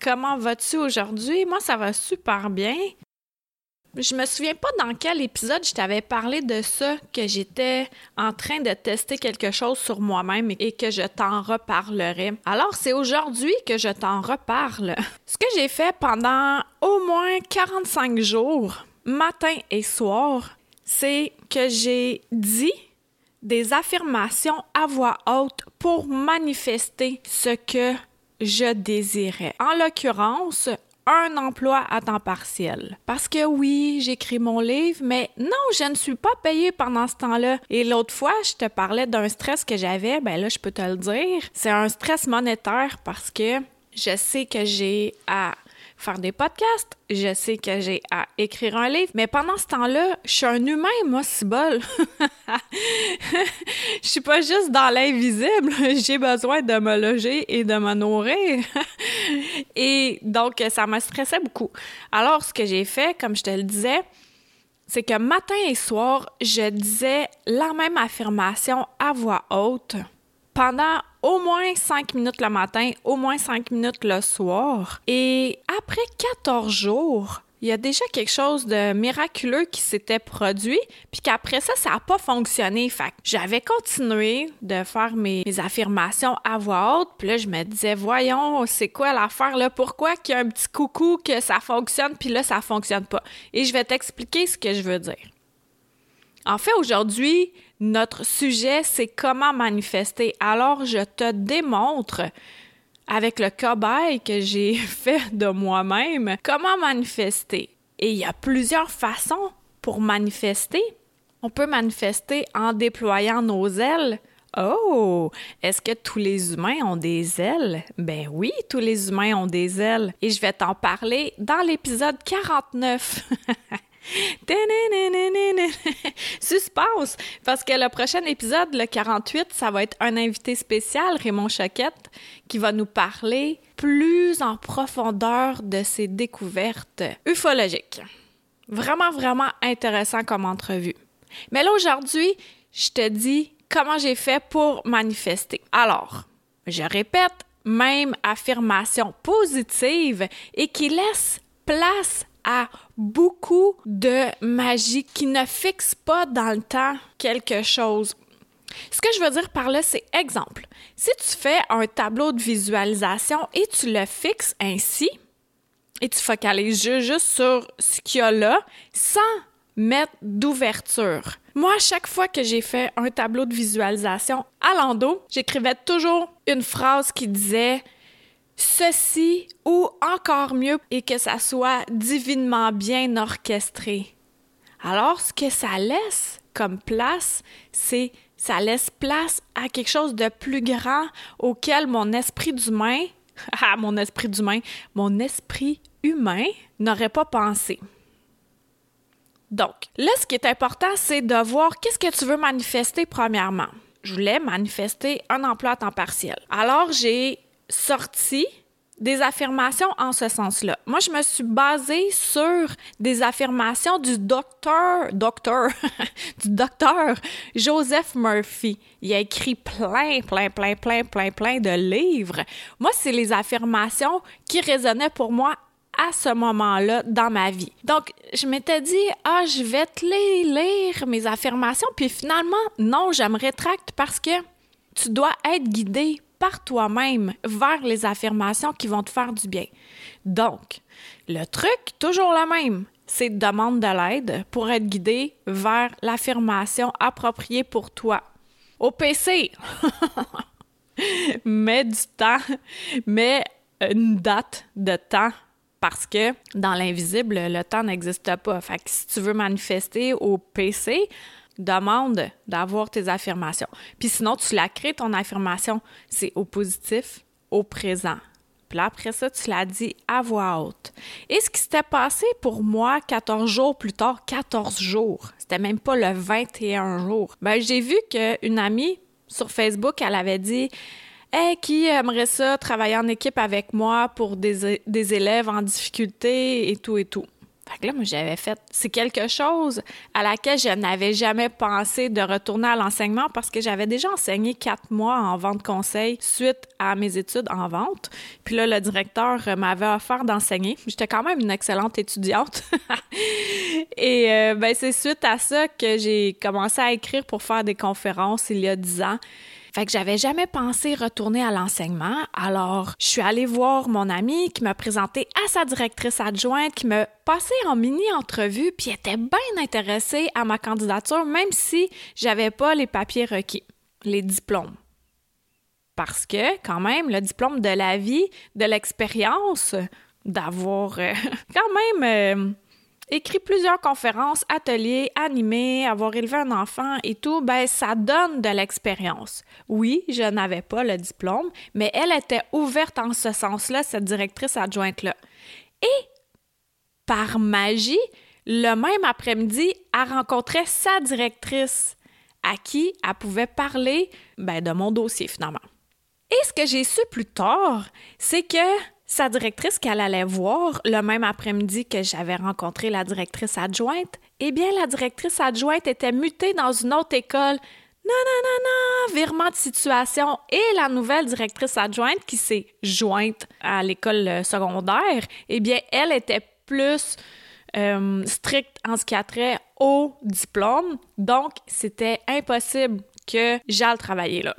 Comment vas-tu aujourd'hui? Moi, ça va super bien. Je me souviens pas dans quel épisode je t'avais parlé de ça, que j'étais en train de tester quelque chose sur moi-même et que je t'en reparlerai. Alors, c'est aujourd'hui que je t'en reparle. Ce que j'ai fait pendant au moins 45 jours, matin et soir, c'est que j'ai dit des affirmations à voix haute pour manifester ce que je désirais. En l'occurrence, un emploi à temps partiel. Parce que oui, j'écris mon livre, mais non, je ne suis pas payée pendant ce temps-là. Et l'autre fois, je te parlais d'un stress que j'avais, ben là, je peux te le dire. C'est un stress monétaire parce que je sais que j'ai à faire des podcasts, je sais que j'ai à écrire un livre, mais pendant ce temps-là, je suis un humain, moi, si bol. je suis pas juste dans l'invisible, j'ai besoin de me loger et de me nourrir. et donc, ça me stressait beaucoup. Alors, ce que j'ai fait, comme je te le disais, c'est que matin et soir, je disais la même affirmation à voix haute pendant au moins 5 minutes le matin, au moins 5 minutes le soir. Et après 14 jours, il y a déjà quelque chose de miraculeux qui s'était produit, puis qu'après ça, ça n'a pas fonctionné. Fait j'avais continué de faire mes, affirmations à voix haute, puis là, je me disais, voyons, c'est quoi l'affaire là? Pourquoi qu'il y a un petit coucou que ça fonctionne, puis là, ça fonctionne pas? Et je vais t'expliquer ce que je veux dire. En fait, aujourd'hui, notre sujet, c'est comment manifester. Alors, je te démontre avec le cobaye que j'ai fait de moi-même comment manifester. Et il y a plusieurs façons pour manifester. On peut manifester en déployant nos ailes. Oh, est-ce que tous les humains ont des ailes? Ben oui, tous les humains ont des ailes. Et je vais t'en parler dans l'épisode 49. Suspense! Parce que le prochain épisode, le 48, ça va être un invité spécial, Raymond Choquette, qui va nous parler plus en profondeur de ses découvertes ufologiques. Vraiment, vraiment intéressant comme entrevue. Mais là, aujourd'hui, je te dis comment j'ai fait pour manifester. Alors, je répète, même affirmation positive et qui laisse place à beaucoup de magie qui ne fixe pas dans le temps quelque chose. Ce que je veux dire par là, c'est exemple. Si tu fais un tableau de visualisation et tu le fixes ainsi, et tu focalises juste sur ce qu'il y a là, sans mettre d'ouverture. Moi, à chaque fois que j'ai fait un tableau de visualisation à l'endo, j'écrivais toujours une phrase qui disait ceci ou encore mieux et que ça soit divinement bien orchestré. Alors, ce que ça laisse comme place, c'est ça laisse place à quelque chose de plus grand auquel mon esprit d'humain, ah, mon esprit d'humain, mon esprit humain n'aurait pas pensé. Donc, là, ce qui est important, c'est de voir qu'est-ce que tu veux manifester premièrement. Je voulais manifester un emploi à temps partiel. Alors, j'ai sorti des affirmations en ce sens-là. Moi, je me suis basée sur des affirmations du docteur, docteur, du docteur Joseph Murphy. Il a écrit plein, plein, plein, plein, plein, plein de livres. Moi, c'est les affirmations qui résonnaient pour moi à ce moment-là dans ma vie. Donc, je m'étais dit, ah, je vais te lire mes affirmations, puis finalement, non, je me rétracte parce que tu dois être guidé par toi-même vers les affirmations qui vont te faire du bien. Donc, le truc, toujours le même, c'est demande de l'aide pour être guidé vers l'affirmation appropriée pour toi. Au PC, mets du temps, mets une date de temps parce que dans l'invisible, le temps n'existe pas. Fait que si tu veux manifester au PC, demande d'avoir tes affirmations. Puis sinon, tu la crées, ton affirmation, c'est au positif, au présent. Puis après ça, tu l'as dit à voix haute. Et ce qui s'était passé pour moi 14 jours plus tard, 14 jours, c'était même pas le 21 jours, ben j'ai vu qu'une amie sur Facebook, elle avait dit Hey, qui aimerait ça travailler en équipe avec moi pour des élèves en difficulté et tout et tout. Fait que là, moi, j'avais fait. C'est quelque chose à laquelle je n'avais jamais pensé de retourner à l'enseignement parce que j'avais déjà enseigné quatre mois en vente conseil suite à mes études en vente. Puis là, le directeur m'avait offert d'enseigner. J'étais quand même une excellente étudiante. Et euh, ben, c'est suite à ça que j'ai commencé à écrire pour faire des conférences il y a dix ans. Que j'avais jamais pensé retourner à l'enseignement. Alors, je suis allée voir mon ami qui m'a présenté à sa directrice adjointe, qui m'a passé en mini-entrevue, puis était bien intéressée à ma candidature, même si j'avais pas les papiers requis, les diplômes. Parce que, quand même, le diplôme de la vie, de l'expérience, d'avoir euh, quand même... Euh, écrit plusieurs conférences, ateliers, animé, avoir élevé un enfant et tout, ben ça donne de l'expérience. Oui, je n'avais pas le diplôme, mais elle était ouverte en ce sens-là, cette directrice adjointe-là. Et par magie, le même après-midi, elle rencontrait sa directrice à qui elle pouvait parler ben, de mon dossier finalement. Et ce que j'ai su plus tard, c'est que sa directrice qu'elle allait voir le même après-midi que j'avais rencontré la directrice adjointe, eh bien, la directrice adjointe était mutée dans une autre école. Non, non, non, non, virement de situation. Et la nouvelle directrice adjointe qui s'est jointe à l'école secondaire, eh bien, elle était plus euh, stricte en ce qui a trait au diplôme. Donc, c'était impossible que j'aille travailler là.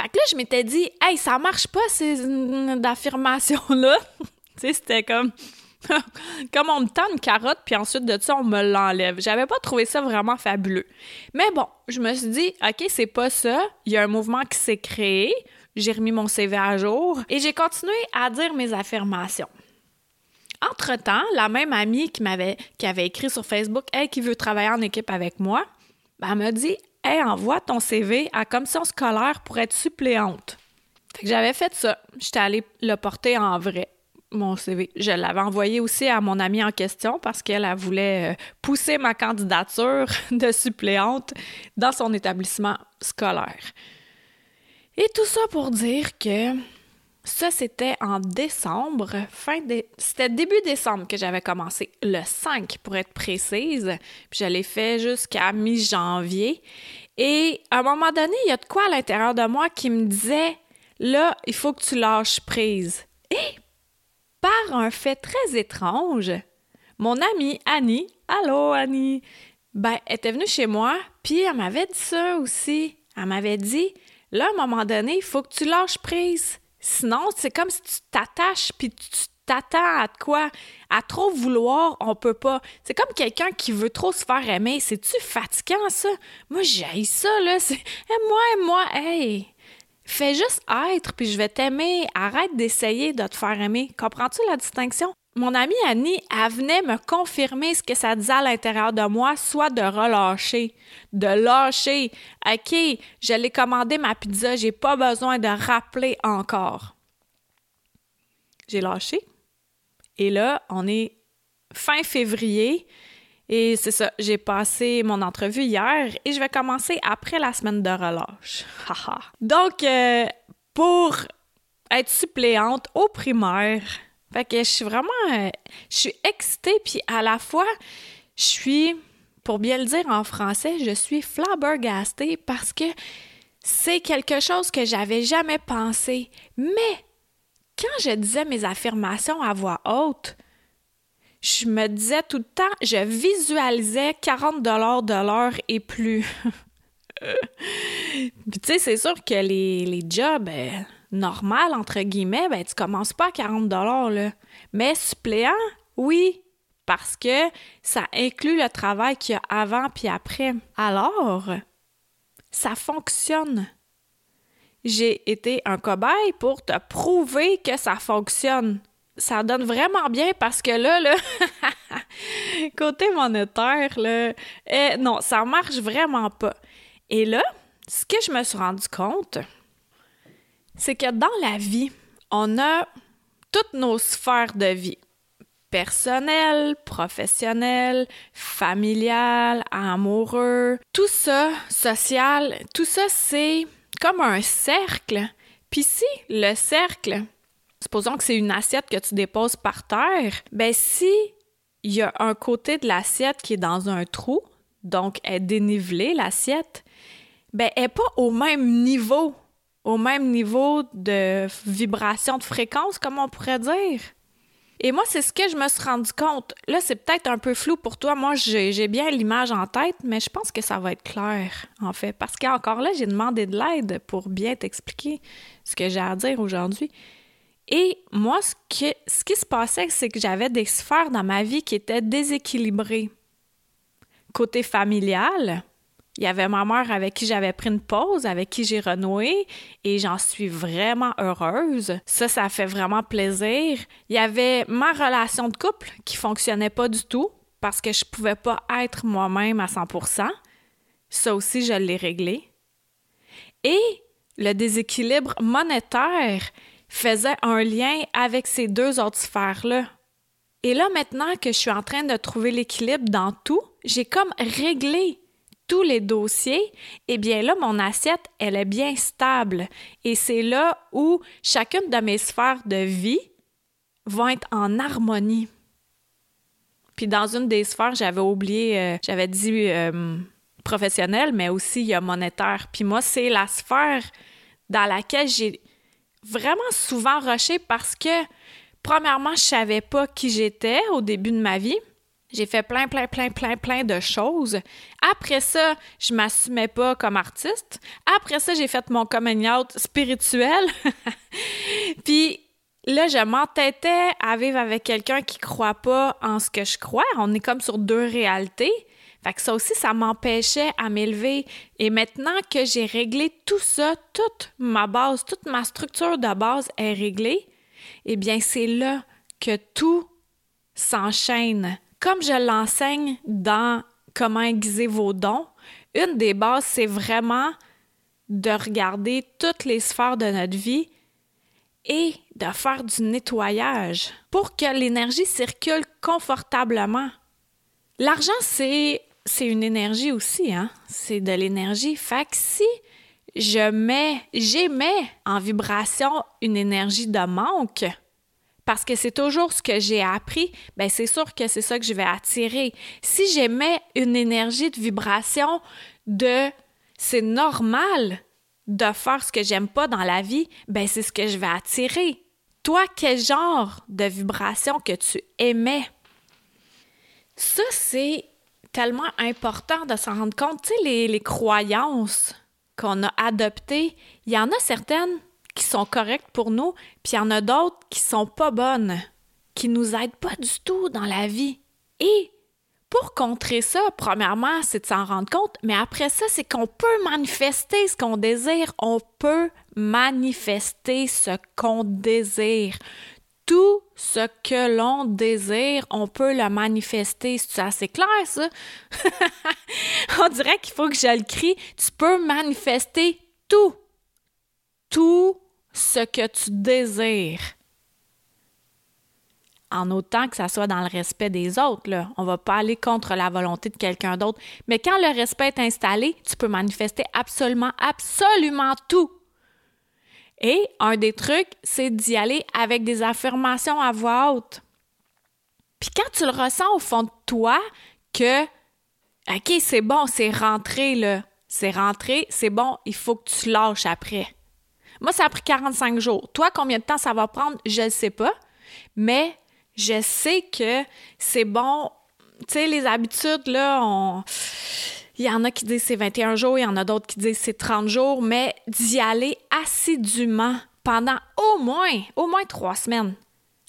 Fait que là, je m'étais dit, hey, ça marche pas, ces affirmations-là. tu sais, c'était comme. comme on me tend une carotte, puis ensuite de ça, on me l'enlève. J'avais pas trouvé ça vraiment fabuleux. Mais bon, je me suis dit, OK, c'est pas ça. Il y a un mouvement qui s'est créé. J'ai remis mon CV à jour et j'ai continué à dire mes affirmations. Entre-temps, la même amie qui m'avait qui avait écrit sur Facebook Hey, qui veut travailler en équipe avec moi, ben, elle m'a dit Hey, envoie ton CV à commission scolaire pour être suppléante. Que j'avais fait ça. J'étais allée le porter en vrai, mon CV. Je l'avais envoyé aussi à mon amie en question parce qu'elle voulait euh, pousser ma candidature de suppléante dans son établissement scolaire. Et tout ça pour dire que ça, c'était en décembre, fin c'était début décembre que j'avais commencé, le 5 pour être précise, puis je l'ai fait jusqu'à mi-janvier. Et à un moment donné, il y a de quoi à l'intérieur de moi qui me disait, là, il faut que tu lâches prise. Et par un fait très étrange, mon amie Annie, allô Annie, ben, était venue chez moi, puis elle m'avait dit ça aussi. Elle m'avait dit, là, à un moment donné, il faut que tu lâches prise. Sinon, c'est comme si tu t'attaches puis tu t'attends à quoi? À trop vouloir, on peut pas. C'est comme quelqu'un qui veut trop se faire aimer. C'est-tu fatigant, ça? Moi, j'ai ça, là. C'est aime-moi, aime-moi. Hey! Fais juste être, puis je vais t'aimer. Arrête d'essayer de te faire aimer. Comprends-tu la distinction? Mon amie Annie, elle venait me confirmer ce que ça disait à l'intérieur de moi, soit de relâcher, de lâcher. OK, je l'ai commandé ma pizza, j'ai pas besoin de rappeler encore. J'ai lâché. Et là, on est fin février. Et c'est ça, j'ai passé mon entrevue hier et je vais commencer après la semaine de relâche. Donc, euh, pour être suppléante au primaire, fait que je suis vraiment. Euh, je suis excitée, puis à la fois, je suis, pour bien le dire en français, je suis flabbergastée parce que c'est quelque chose que j'avais jamais pensé. Mais quand je disais mes affirmations à voix haute, je me disais tout le temps, je visualisais 40 dollars de l'heure et plus. Puis tu sais, c'est sûr que les, les jobs, euh, normal, entre guillemets, ben, tu commences pas à 40 là. Mais suppléant, oui, parce que ça inclut le travail qu'il y a avant puis après. Alors, ça fonctionne. J'ai été un cobaye pour te prouver que ça fonctionne. Ça donne vraiment bien parce que là, là, côté monétaire, eh, non, ça marche vraiment pas. Et là, ce que je me suis rendu compte, c'est que dans la vie, on a toutes nos sphères de vie personnel, professionnel, familial, amoureux, tout ça, social, tout ça, c'est comme un cercle. Puis si le cercle, supposons que c'est une assiette que tu déposes par terre, ben si il y a un côté de l'assiette qui est dans un trou, donc est dénivelée l'assiette, ben elle n'est pas au même niveau, au même niveau de vibration de fréquence, comme on pourrait dire. Et moi, c'est ce que je me suis rendu compte. Là, c'est peut-être un peu flou pour toi. Moi, j'ai bien l'image en tête, mais je pense que ça va être clair, en fait. Parce qu'encore là, j'ai demandé de l'aide pour bien t'expliquer ce que j'ai à dire aujourd'hui. Et moi, ce, ce qui se passait, c'est que j'avais des sphères dans ma vie qui étaient déséquilibrées. Côté familial, il y avait ma mère avec qui j'avais pris une pause, avec qui j'ai renoué et j'en suis vraiment heureuse. Ça, ça fait vraiment plaisir. Il y avait ma relation de couple qui fonctionnait pas du tout parce que je pouvais pas être moi-même à 100%. Ça aussi, je l'ai réglé. Et le déséquilibre monétaire faisait un lien avec ces deux autres sphères-là. Et là, maintenant que je suis en train de trouver l'équilibre dans tout, j'ai comme réglé tous les dossiers, eh bien là, mon assiette, elle est bien stable. Et c'est là où chacune de mes sphères de vie vont être en harmonie. Puis dans une des sphères, j'avais oublié, euh, j'avais dit euh, professionnel, mais aussi il y a monétaire. Puis moi, c'est la sphère dans laquelle j'ai vraiment souvent rushé parce que, premièrement, je savais pas qui j'étais au début de ma vie. J'ai fait plein, plein, plein, plein, plein de choses. Après ça, je m'assumais pas comme artiste. Après ça, j'ai fait mon coming out spirituel. Puis là, je m'entêtais à vivre avec quelqu'un qui croit pas en ce que je crois. On est comme sur deux réalités. Fait que ça aussi, ça m'empêchait à m'élever. Et maintenant que j'ai réglé tout ça, toute ma base, toute ma structure de base est réglée, eh bien, c'est là que tout s'enchaîne comme je l'enseigne dans Comment aiguiser vos dons, une des bases, c'est vraiment de regarder toutes les sphères de notre vie et de faire du nettoyage pour que l'énergie circule confortablement. L'argent, c'est, une énergie aussi, hein? C'est de l'énergie. Fait que si je mets, j'émets en vibration une énergie de manque, parce que c'est toujours ce que j'ai appris, ben c'est sûr que c'est ça que je vais attirer. Si j'émets une énergie de vibration de c'est normal de faire ce que j'aime pas dans la vie, ben c'est ce que je vais attirer. Toi, quel genre de vibration que tu émets? Ça, c'est tellement important de s'en rendre compte. Tu sais, les, les croyances qu'on a adoptées, il y en a certaines qui sont correctes pour nous, puis il y en a d'autres qui sont pas bonnes, qui nous aident pas du tout dans la vie. Et pour contrer ça, premièrement, c'est de s'en rendre compte, mais après ça, c'est qu'on peut manifester ce qu'on désire. On peut manifester ce qu'on désire. Tout ce que l'on désire, on peut le manifester. C'est assez clair, ça? on dirait qu'il faut que je le crie. Tu peux manifester tout. Tout ce que tu désires. En autant que ça soit dans le respect des autres. Là. On ne va pas aller contre la volonté de quelqu'un d'autre. Mais quand le respect est installé, tu peux manifester absolument, absolument tout. Et un des trucs, c'est d'y aller avec des affirmations à voix haute. Puis quand tu le ressens au fond de toi que, OK, c'est bon, c'est rentré, là. C'est rentré, c'est bon, il faut que tu lâches après. Moi, ça a pris 45 jours. Toi, combien de temps ça va prendre? Je ne sais pas. Mais je sais que c'est bon. Tu sais, les habitudes, là, on... Il y en a qui disent c'est 21 jours, il y en a d'autres qui disent c'est 30 jours, mais d'y aller assidûment pendant au moins, au moins trois semaines.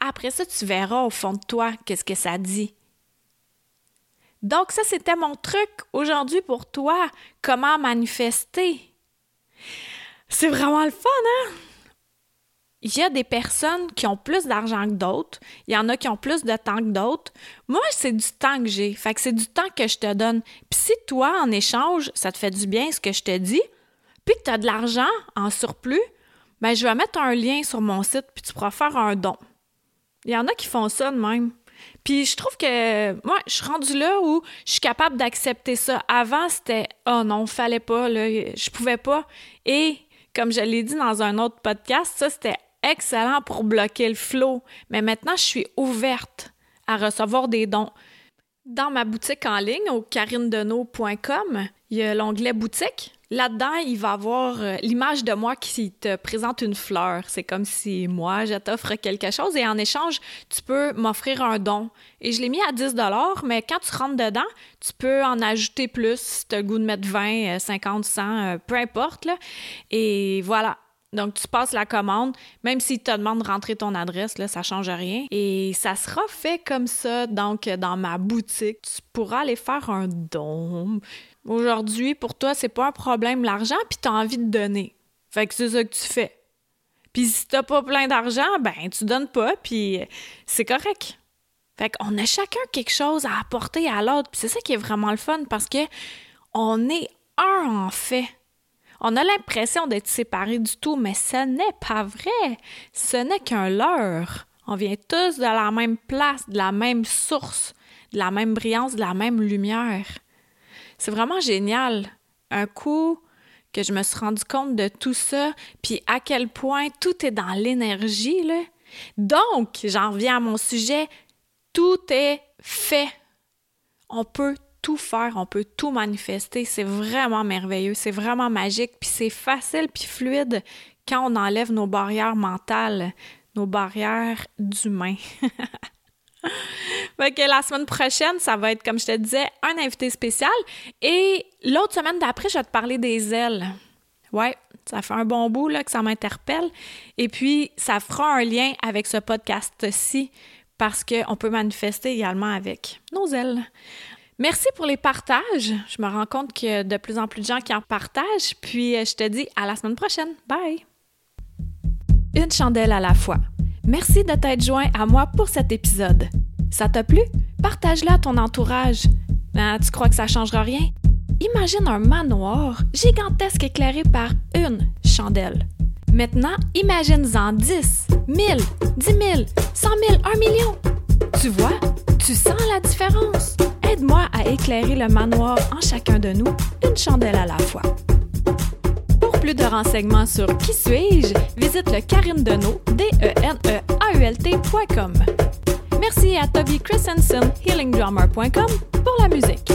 Après ça, tu verras au fond de toi qu'est-ce que ça dit. Donc ça, c'était mon truc aujourd'hui pour toi, comment manifester? C'est vraiment le fun, hein? Il y a des personnes qui ont plus d'argent que d'autres. Il y en a qui ont plus de temps que d'autres. Moi, c'est du temps que j'ai. Fait que c'est du temps que je te donne. Puis si toi, en échange, ça te fait du bien ce que je te dis, puis que tu as de l'argent en surplus, ben je vais mettre un lien sur mon site, puis tu pourras faire un don. Il y en a qui font ça de même. Puis je trouve que moi, je suis rendue là où je suis capable d'accepter ça. Avant, c'était oh non, fallait pas, là, je pouvais pas. Et comme je l'ai dit dans un autre podcast, ça c'était excellent pour bloquer le flow. Mais maintenant, je suis ouverte à recevoir des dons. Dans ma boutique en ligne au carinedeno.com, il y a l'onglet boutique. Là-dedans, il va avoir euh, l'image de moi qui te présente une fleur. C'est comme si moi, je t'offre quelque chose et en échange, tu peux m'offrir un don. Et je l'ai mis à 10 mais quand tu rentres dedans, tu peux en ajouter plus si tu as le goût de mettre 20, 50, 100, peu importe. Et voilà, donc, tu passes la commande, même s'il te demande de rentrer ton adresse, là, ça change rien. Et ça sera fait comme ça, donc, dans ma boutique. Tu pourras aller faire un don. Aujourd'hui, pour toi, c'est pas un problème l'argent, puis tu as envie de donner. Fait que c'est ça que tu fais. Puis si t'as pas plein d'argent, ben, tu donnes pas, puis c'est correct. Fait qu'on a chacun quelque chose à apporter à l'autre, puis c'est ça qui est vraiment le fun, parce que on est un en fait. On a l'impression d'être séparés du tout, mais ce n'est pas vrai. Ce n'est qu'un leurre. On vient tous de la même place, de la même source, de la même brillance, de la même lumière. C'est vraiment génial. Un coup que je me suis rendu compte de tout ça, puis à quel point tout est dans l'énergie, là. Donc, j'en reviens à mon sujet, tout est fait. On peut faire, on peut tout manifester. C'est vraiment merveilleux, c'est vraiment magique, puis c'est facile puis fluide quand on enlève nos barrières mentales, nos barrières d'humain. que la semaine prochaine, ça va être, comme je te disais, un invité spécial. Et l'autre semaine d'après, je vais te parler des ailes. Ouais, ça fait un bon bout là, que ça m'interpelle. Et puis, ça fera un lien avec ce podcast-ci parce qu'on peut manifester également avec nos ailes. Merci pour les partages. Je me rends compte qu'il y a de plus en plus de gens qui en partagent. Puis euh, je te dis à la semaine prochaine. Bye! Une chandelle à la fois. Merci de t'être joint à moi pour cet épisode. Ça t'a plu? Partage-le à ton entourage. Ah, tu crois que ça changera rien? Imagine un manoir gigantesque éclairé par une chandelle. Maintenant, imagine-en 10, 1000, 10 000, 100 000, 1 million. Tu vois? Tu sens la différence? Aide-moi à éclairer le manoir en chacun de nous, une chandelle à la fois. Pour plus de renseignements sur Qui suis-je, visite le Karine Deneau, d e n e a u l Merci à Toby Christensen, healingdrummer.com, pour la musique.